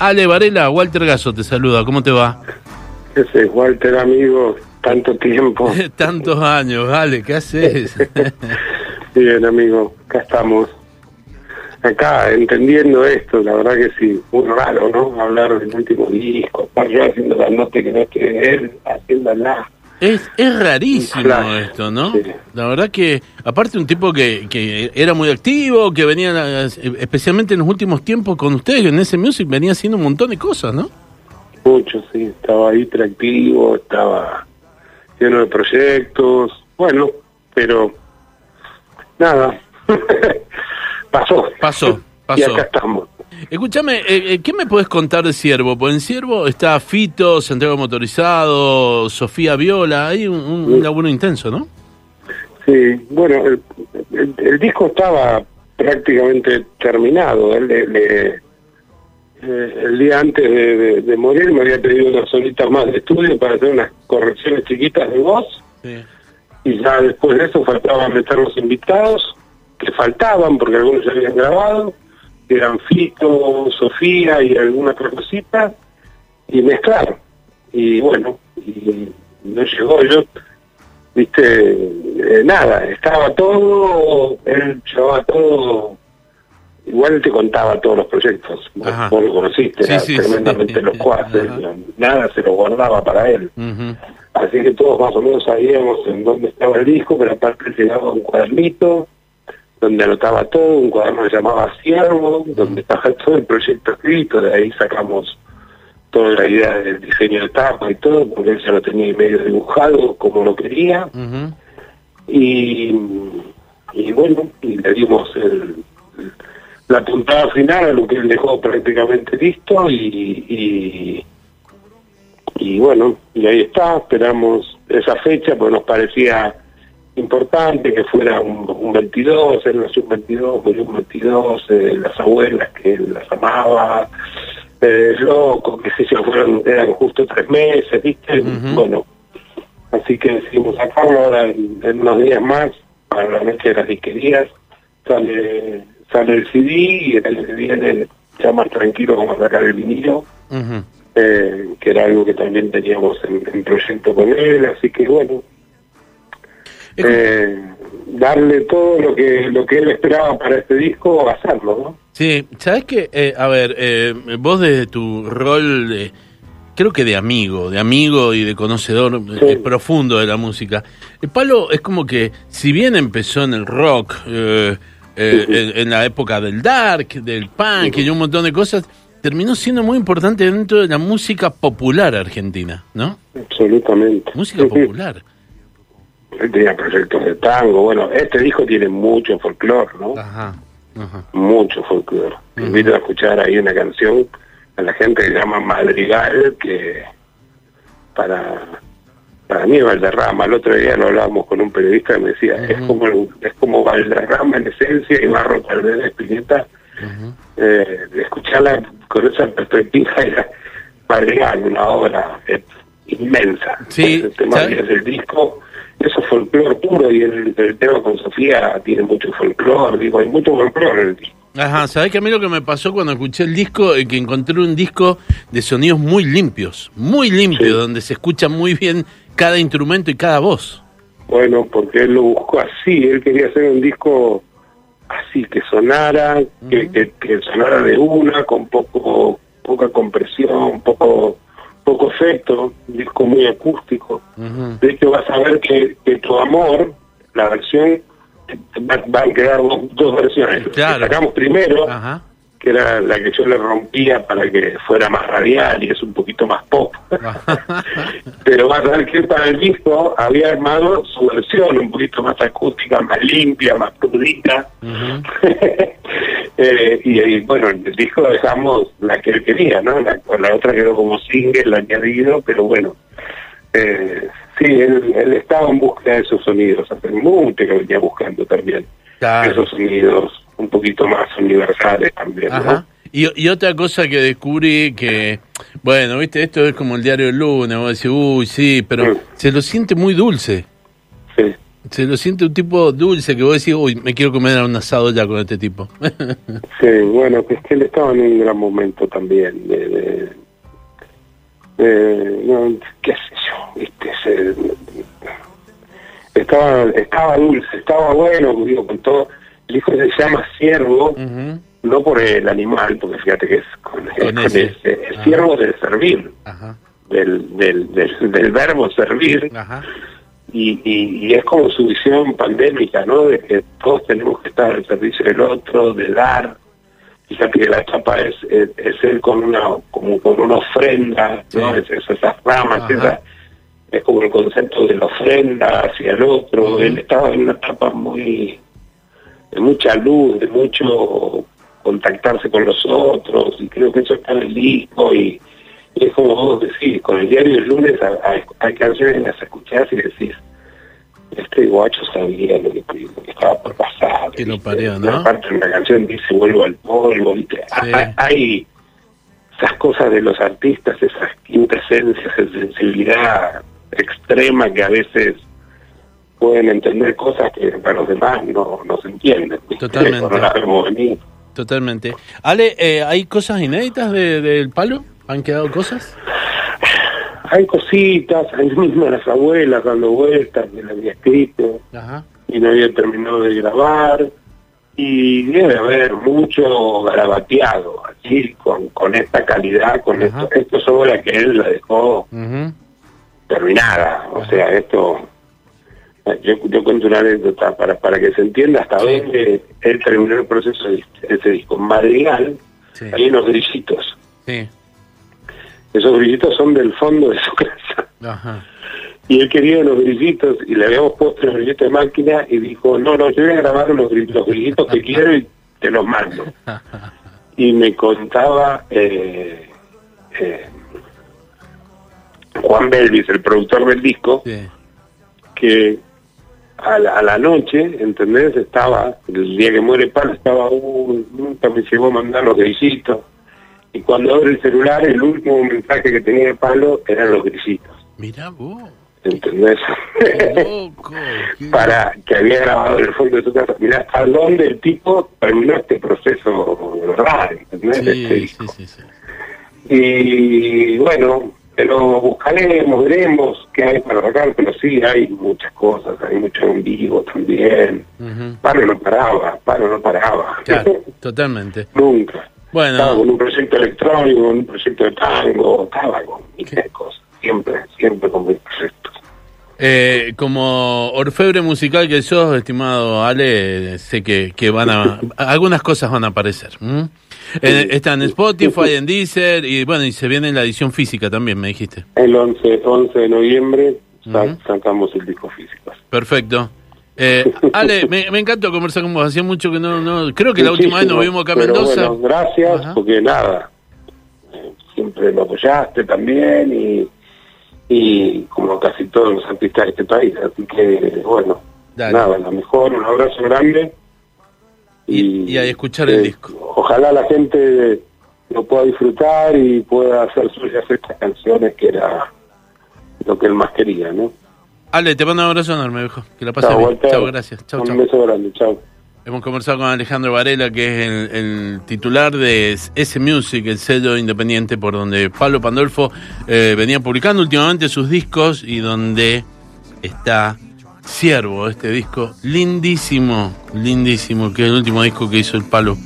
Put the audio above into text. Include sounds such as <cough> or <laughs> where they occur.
Ale Varela, Walter Gaso te saluda, ¿cómo te va? Ese es Walter, amigo, tanto tiempo. <laughs> Tantos años, Ale, ¿qué haces? <laughs> Bien, amigo, acá estamos. Acá, entendiendo esto, la verdad que sí, muy raro, ¿no? Hablar del último disco, estar yo haciendo la nota que no esté él, haciéndola. Es, es rarísimo Claro, esto, ¿no? sí. La verdad que, aparte un tipo que, que era muy activo, que venía, especialmente en los últimos tiempos con ustedes, en ese music, venía haciendo un montón de cosas, ¿no? Mucho, sí, estaba hiperactivo, estaba lleno de proyectos, bueno, pero nada, <laughs> pasó. Pasó, Y pasó. acá estamos. Escúchame, eh, eh, ¿qué me podés contar de Ciervo? Pues en Ciervo está Fito, Santiago Motorizado, Sofía Viola, hay un, un, laburo intenso, ¿no? Sí, bueno, el, el- el disco estaba prácticamente terminado. Él le- le- eh, el día antes de, de- de morir me había pedido unas horitas más de estudio para hacer unas correcciones chiquitas de voz Sí. y ya después de eso faltaban meter los invitados que faltaban porque algunos ya habían grabado, eran Fito, Sofía y alguna otra cosita y mezclar. Y bueno, y no llegó yo viste, eh, nada, estaba todo, él llevaba todo, igual te contaba todos los proyectos, Ajá. vos lo conociste, Sí, era sí, tremendamente sí. Ajá. él, nada se lo guardaba para él. Así que todos más o menos sabíamos en dónde estaba el disco, pero aparte llegaba un cuadernito, donde anotaba todo, un cuaderno que se llamaba Ciervo, donde estaba todo el proyecto escrito, de ahí sacamos toda la idea del diseño de tapa y todo, porque él ya lo tenía medio dibujado como lo quería, y, y bueno, y le dimos el, la puntada final a lo que él dejó prácticamente listo y, y, y bueno, y ahí está, esperamos esa fecha, pues nos parecía importante que fuera un, un 22, él nació un 22, murió un 22, eh, las abuelas que él las amaba, eh, loco, que sé yo, fueron, eran justo tres meses, ¿viste? Bueno, así que decidimos sacarlo ahora en, en unos días más, para la noche de las disquerías, sale, sale el CD y el año que viene ya más tranquilo como sacar el vinilo eh, que era algo que también teníamos en, en proyecto con él, así que bueno, eh, darle todo lo que lo que él esperaba para este disco, hacerlo, ¿no? Sí, ¿sabes qué? Eh, a ver, eh, vos desde tu rol de, creo que de amigo, de amigo y de conocedor eh, profundo de la música, el palo es como que, si bien empezó en el rock, eh, eh, Sí, sí. en, en la época del dark, del punk y un montón de cosas, terminó siendo muy importante dentro de la música popular argentina, ¿no? Absolutamente. Música popular. Él tenía proyectos de tango, bueno, este disco tiene mucho folclore, ¿no? Ajá, ajá. Mucho folclore. Te. Invito a escuchar ahí una canción a la gente que se llama Madrigal, que para para mí es Valderrama. El otro día lo hablábamos con un periodista que me decía, es como es como Valderrama en esencia y Barro tal vez de Spinetta. ujú. Eh, escucharla con esa perspectiva era Madrigal, una obra eh, inmensa. Sí, el tema ¿sabe? del disco, eso es folclore puro y el, el tema con Sofía tiene mucho folclore, digo, hay mucho folclore en el disco. Ajá, ¿sabés que a mí lo que me pasó cuando escuché el disco? Es que encontré un disco de sonidos muy limpios, muy limpios, Sí. donde se escucha muy bien cada instrumento y cada voz. Bueno, porque él lo buscó así, él quería hacer un disco así, que sonara, que, que, que sonara de una, con poco poca compresión, poco poco efecto, un disco muy acústico. De hecho, vas a ver que, que Tu Amor, la versión, va- van a quedar dos, dos versiones. Claro. La sacamos primero, Ajá. Que era la que yo le rompía para que fuera más radial y es un poquito más pop. <laughs> Pero vas a ver que para el disco había armado su versión un poquito más acústica, más limpia, más. Ujú. <laughs> Eh, y, y, bueno, en el disco dejamos la que él quería, ¿no? La, la otra quedó como single, añadido, pero bueno. Eh, sí, él, él estaba en búsqueda de esos sonidos, hace mucho que venía buscando también Claro. esos sonidos un poquito más universales también, Ajá. ¿no? Y, y otra cosa que descubrí que, bueno, viste, esto es como el diario del lunes, vos decís, uy, sí, pero se lo siente muy dulce. Sí, Se lo siente un tipo dulce que vos decís, uy, me quiero comer un asado ya con este tipo. <laughs> sí, bueno, que es que él estaba en un gran momento también de... de, no, qué sé yo, viste, se, estaba, estaba dulce, estaba bueno, digo, con todo. El hijo se llama Siervo, no por el animal, porque fíjate que es con, el, el, siervo del servir, Del, del, del, verbo servir. Y, y, es como su visión pandémica, ¿no? De que todos tenemos que estar al servicio del otro, de dar. Fíjate que la etapa es, es, él con una como con una ofrenda, ¿no? Es, esas ramas, esas es como el concepto de la ofrenda hacia el otro. Él estaba en una etapa muy de mucha luz, de mucho contactarse con los otros, y creo que eso está en el disco, y, es como vos decís, con el diario del lunes hay, canciones las escuchás y decís, este guacho sabía lo que, estaba por pasar. Que lo parió, ¿no? Aparte una canción dice vuelvo al polvo, hay esas cosas de los artistas, esas quintesencias de sensibilidad extrema que a veces pueden entender cosas que para los demás no, no se entienden. Totalmente. Totalmente. Ale, eh, ¿hay cosas inéditas del palo? ¿Han quedado cosas? Hay cositas, hay mismo las abuelas dando vueltas que la había escrito y no había terminado de grabar y debe haber mucho grabateado así con, con esta calidad, con esto, esto sobre que él la dejó terminada. O sea, esto, yo, yo cuento una anécdota para, para que se entienda hasta dónde él terminó el proceso de ese disco. Madrigal, hay unos grillitos. Esos grillitos son del fondo de su <laughs> casa. Y él quería unos grillitos y le habíamos puesto los grillitos de máquina y dijo, no, no, yo voy a grabar los grillitos que quiero y te los mando. <laughs> y me contaba eh, eh, Juan Belvis, el productor del disco, que a la, noche, ¿entendés? Estaba, el día que muere Palo, estaba, uh, nunca me llegó a mandar los grisitos. Y cuando abre el celular, el último mensaje que tenía Palo eran los grisitos. Mirá vos. ¿Entendés? <laughs> Para que había grabado en el fondo de su casa. Mirá hasta dónde el tipo terminó este proceso raro, ¿entendés? Este sí, sí, sí. Y bueno, pero buscaremos, veremos qué hay para sacar, pero sí hay muchas cosas, hay mucho en vivo también. Paro no paraba, Paro no paraba. totalmente. <laughs> Nunca. Bueno. Estaba con un proyecto electrónico, un proyecto de tango, estaba con miles cosas, siempre, siempre con mis proyectos. Eh, como orfebre musical que sos, estimado Ale, sé que, que van a... algunas cosas van a aparecer. Eh, está en Spotify, en Deezer, y bueno, y se viene en la edición física también, me dijiste. El 11, 11 de noviembre sacamos el disco físico. Perfecto. Eh, <laughs> Ale, me, me encantó conversar con vos. Hacía mucho que no, no creo que la última vez nos vimos acá en Mendoza. Bueno, gracias, porque nada, eh, siempre lo apoyaste también y, y como casi todos los artistas de este país. Así que, bueno, nada, lo mejor, un abrazo grande y, a escuchar el disco. Ojalá la gente lo pueda disfrutar y pueda hacer suyas estas canciones que era lo que él más quería, ¿no? Ale, te mando un abrazo enorme, viejo. Que la pases bien. Chao, gracias. Chao, un beso grande, chao. Hemos conversado con Alejandro Varela, que es el, titular de S Music, el sello independiente por donde Pablo Pandolfo eh, venía publicando últimamente sus discos y donde está Siervo, este disco lindísimo, lindísimo, que es el último disco que hizo el Palo